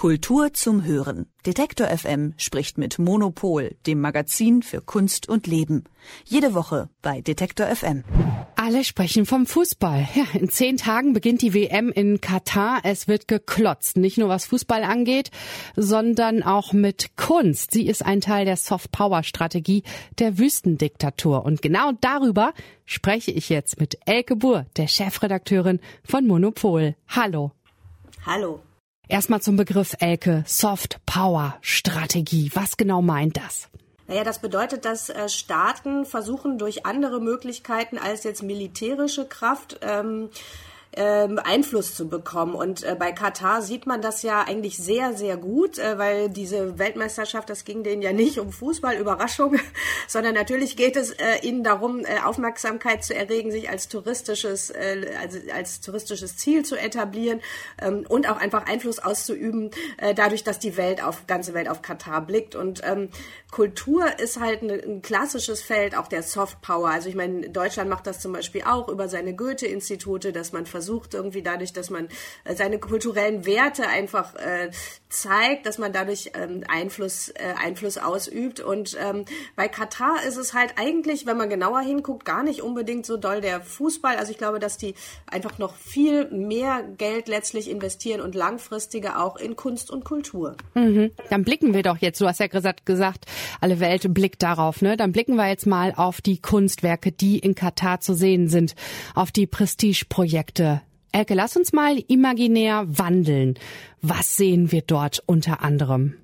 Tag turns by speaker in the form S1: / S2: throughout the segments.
S1: Kultur zum Hören. Detektor FM spricht mit Monopol, dem Magazin für Kunst und Leben. Jede Woche bei Detektor FM.
S2: Alle sprechen vom Fußball. Ja, in zehn Tagen beginnt die WM in Katar. Es wird geklotzt. Nicht nur was Fußball angeht, sondern auch mit Kunst. Sie ist ein Teil der Soft Power Strategie der Wüstendiktatur. Und genau darüber spreche ich jetzt mit Elke Buhr, der Chefredakteurin von Monopol. Hallo.
S3: Hallo.
S2: Erstmal zum Begriff Elke, Soft Power Strategie. Was genau meint das?
S3: Naja, das bedeutet, dass äh, Staaten versuchen durch andere Möglichkeiten als jetzt militärische Kraft ähm, ähm, Einfluss zu bekommen. Und äh, bei Katar sieht man das ja eigentlich sehr, sehr gut, äh, weil diese Weltmeisterschaft, das ging denen ja nicht um Fußball, Überraschung, sondern natürlich geht es äh, ihnen darum, äh, Aufmerksamkeit zu erregen, sich als touristisches, äh, als, als touristisches Ziel zu etablieren ähm, und auch einfach Einfluss auszuüben, äh, dadurch, dass die Welt auf ganze Welt auf Katar blickt. Und ähm, Kultur ist halt ein, ein klassisches Feld auch der Soft Power. Also ich meine, Deutschland macht das zum Beispiel auch über seine Goethe-Institute, dass man versucht, irgendwie dadurch, dass man äh, seine kulturellen Werte einfach äh, zeigt, dass man dadurch ähm, Einfluss, äh, Einfluss ausübt. Und ähm, bei Katar ist es halt eigentlich, wenn man genauer hinguckt, gar nicht unbedingt so doll der Fußball. Also ich glaube, dass die einfach noch viel mehr Geld letztlich investieren und langfristiger auch in Kunst und Kultur.
S2: Mhm. Dann blicken wir doch jetzt, du hast ja gesagt, alle Welt blickt darauf, ne? Dann blicken wir jetzt mal auf die Kunstwerke, die in Katar zu sehen sind, auf die Prestigeprojekte Elke, lass uns mal imaginär wandeln. Was sehen wir dort unter anderem?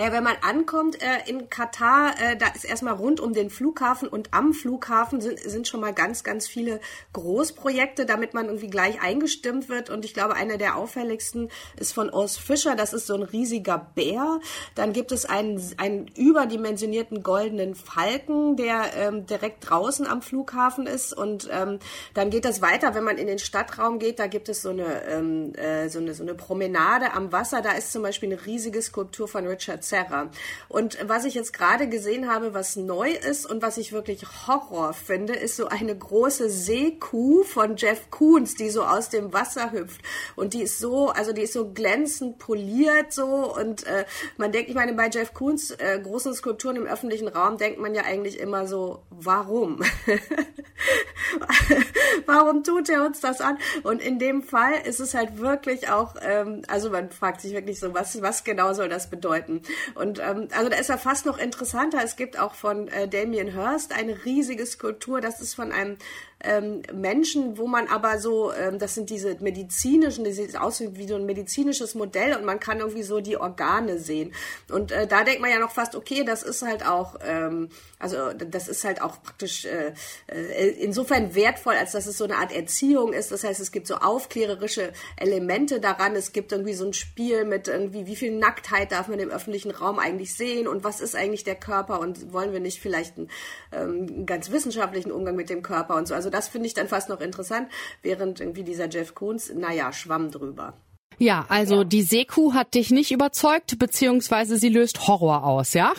S3: Naja, wenn man ankommt äh, in Katar, äh, da ist erstmal rund um den Flughafen und am Flughafen sind, sind schon mal ganz, ganz viele Großprojekte, damit man irgendwie gleich eingestimmt wird. Und ich glaube, einer der auffälligsten ist von Urs Fischer. Das ist so ein riesiger Bär. Dann gibt es einen, einen überdimensionierten goldenen Falken, der ähm, direkt draußen am Flughafen ist. Und ähm, dann geht das weiter, wenn man in den Stadtraum geht. Da gibt es so eine, ähm, äh, so eine, so eine Promenade am Wasser. Da ist zum Beispiel eine riesige Skulptur von Richard Serra. Und was ich jetzt gerade gesehen habe, was neu ist und was ich wirklich Horror finde, ist so eine große Seekuh von Jeff Koons, die so aus dem Wasser hüpft. Und die ist so, also die ist so glänzend poliert so und äh, man denkt, ich meine, bei Jeff Koons äh, großen Skulpturen im öffentlichen Raum denkt man ja eigentlich immer so, warum? warum tut er uns das an? Und in dem Fall ist es halt wirklich auch, ähm, also man fragt sich wirklich so, was, was genau soll das bedeuten? Und ähm, also da ist er fast noch interessanter. Es gibt auch von äh, Damien Hirst eine riesige Skulptur. Das ist von einem ähm, Menschen, wo man aber so, ähm, das sind diese medizinischen, das sieht aus wie so ein medizinisches Modell und man kann irgendwie so die Organe sehen. Und äh, da denkt man ja noch fast, okay, das ist halt auch, ähm, also das ist halt auch praktisch äh, äh, insofern wertvoll, als dass es so eine Art Erziehung ist. Das heißt, es gibt so aufklärerische Elemente daran. Es gibt irgendwie so ein Spiel mit irgendwie, wie viel Nacktheit darf man im öffentlichen Raum eigentlich sehen und was ist eigentlich der Körper und wollen wir nicht vielleicht einen, ähm, einen ganz wissenschaftlichen Umgang mit dem Körper und so. Also das finde ich dann fast noch interessant, während irgendwie dieser Jeff Koons, naja, schwamm drüber.
S2: Ja, also ja. die Seekuh hat dich nicht überzeugt, beziehungsweise sie löst Horror aus, ja?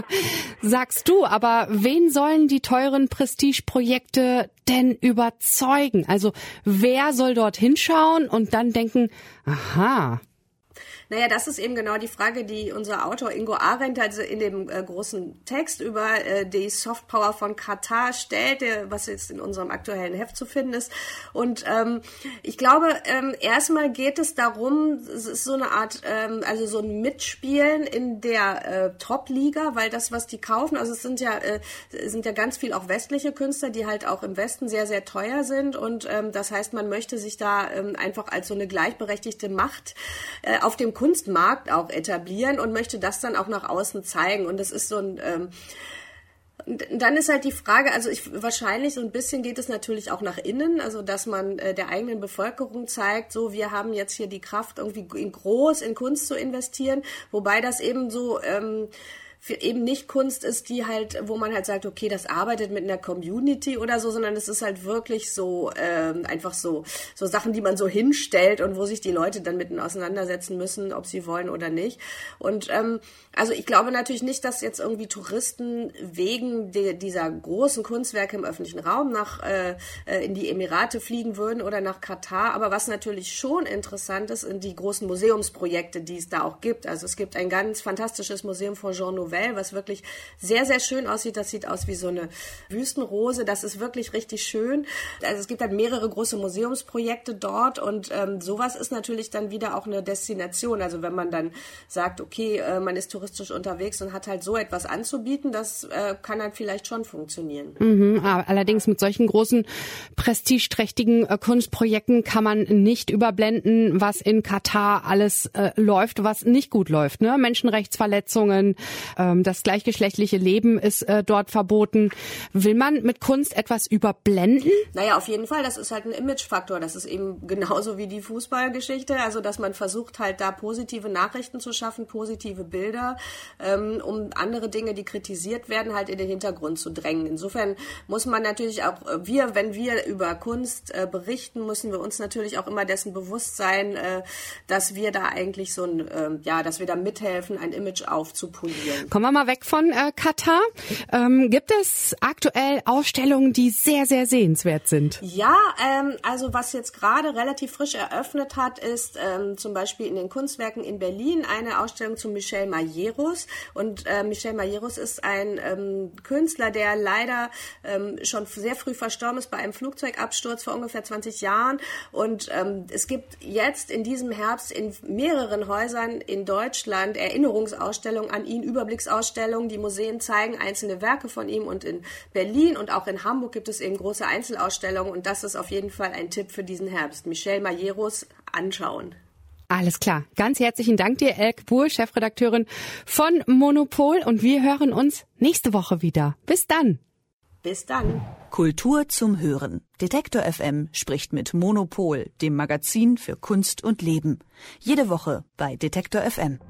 S2: Sagst du, aber wen sollen die teuren Prestigeprojekte denn überzeugen? Also wer soll dort hinschauen und dann denken, aha,
S3: naja, das ist eben genau die Frage, die unser Autor Ingo Arendt also in dem äh, großen Text über äh, die Softpower von Katar stellt, der, was jetzt in unserem aktuellen Heft zu finden ist. Und ähm, ich glaube, ähm, erstmal geht es darum, es ist so eine Art, ähm, also so ein Mitspielen in der äh, Top-Liga, weil das, was die kaufen, also es sind ja, äh, sind ja ganz viel auch westliche Künstler, die halt auch im Westen sehr, sehr teuer sind. Und ähm, das heißt, man möchte sich da ähm, einfach als so eine gleichberechtigte Macht äh, auf dem Kunstmarkt auch etablieren und möchte das dann auch nach außen zeigen. Und das ist so ein ähm, dann ist halt die Frage, also ich, wahrscheinlich so ein bisschen geht es natürlich auch nach innen, also dass man äh, der eigenen Bevölkerung zeigt, so wir haben jetzt hier die Kraft irgendwie in groß in Kunst zu investieren, wobei das eben so ähm, eben nicht Kunst ist, die halt, wo man halt sagt, okay, das arbeitet mit einer Community oder so, sondern es ist halt wirklich so ähm, einfach so so Sachen, die man so hinstellt und wo sich die Leute dann mitten auseinandersetzen müssen, ob sie wollen oder nicht. Und ähm, also ich glaube natürlich nicht, dass jetzt irgendwie Touristen wegen de, dieser großen Kunstwerke im öffentlichen Raum nach äh, äh in die Emirate fliegen würden oder nach Katar. Aber was natürlich schon interessant ist, sind die großen Museumsprojekte, die es da auch gibt. Also es gibt ein ganz fantastisches Museum von Jean Nouvel, was wirklich sehr, sehr schön aussieht. Das sieht aus wie so eine Wüstenrose. Das ist wirklich richtig schön. Also es gibt halt mehrere große Museumsprojekte dort und ähm, sowas ist natürlich dann wieder auch eine Destination. Also wenn man dann sagt, okay, äh, man ist touristisch unterwegs und hat halt so etwas anzubieten, das äh, kann halt vielleicht schon funktionieren.
S2: Mhm, allerdings mit solchen großen prestigeträchtigen äh, Kunstprojekten kann man nicht überblenden, was in Katar alles äh, läuft, was nicht gut läuft. Ne? Menschenrechtsverletzungen, ähm, das gleichgeschlechtliche Leben ist äh, dort verboten. Will man mit Kunst etwas überblenden?
S3: Naja, auf jeden Fall. Das ist halt ein Imagefaktor. Das ist eben genauso wie die Fußballgeschichte. Also, dass man versucht halt da positive Nachrichten zu schaffen, positive Bilder, ähm, um andere Dinge, die kritisiert werden, halt in den Hintergrund zu drängen. Insofern muss man natürlich auch, äh, wir, wenn wir über Kunst äh, berichten, müssen wir uns natürlich auch immer dessen bewusst sein, dass wir da eigentlich so ein, ja, dass wir da mithelfen, ein Image aufzupolieren.
S2: Kommen wir mal weg von äh, Katar. Ähm, gibt es aktuell Ausstellungen, die sehr, sehr sehenswert sind?
S3: Ja, ähm, also was jetzt gerade relativ frisch eröffnet hat, ist ähm, zum Beispiel in den Kunstwerken in Berlin eine Ausstellung zu Michel Majerus. Und äh, Michel Majerus ist ein ähm, Künstler, der leider ähm, schon sehr früh verstorben ist bei einem Flugzeugabsturz vor ungefähr 20 Jahren. Und ähm, es gibt jetzt in diesem Herbst in mehreren Häusern in Deutschland Erinnerungsausstellungen an ihn, Überblicksausstellungen. Die Museen zeigen einzelne Werke von ihm und in Berlin und auch in Hamburg gibt es eben große Einzelausstellungen und das ist auf jeden Fall ein Tipp für diesen Herbst. Michelle Majeros anschauen.
S2: Alles klar. Ganz herzlichen Dank dir, Elke Buhl, Chefredakteurin von Monopol. Und wir hören uns nächste Woche wieder. Bis dann.
S3: Bis dann.
S1: Kultur zum Hören. Detektor FM spricht mit Monopol, dem Magazin für Kunst und Leben. Jede Woche bei Detektor FM.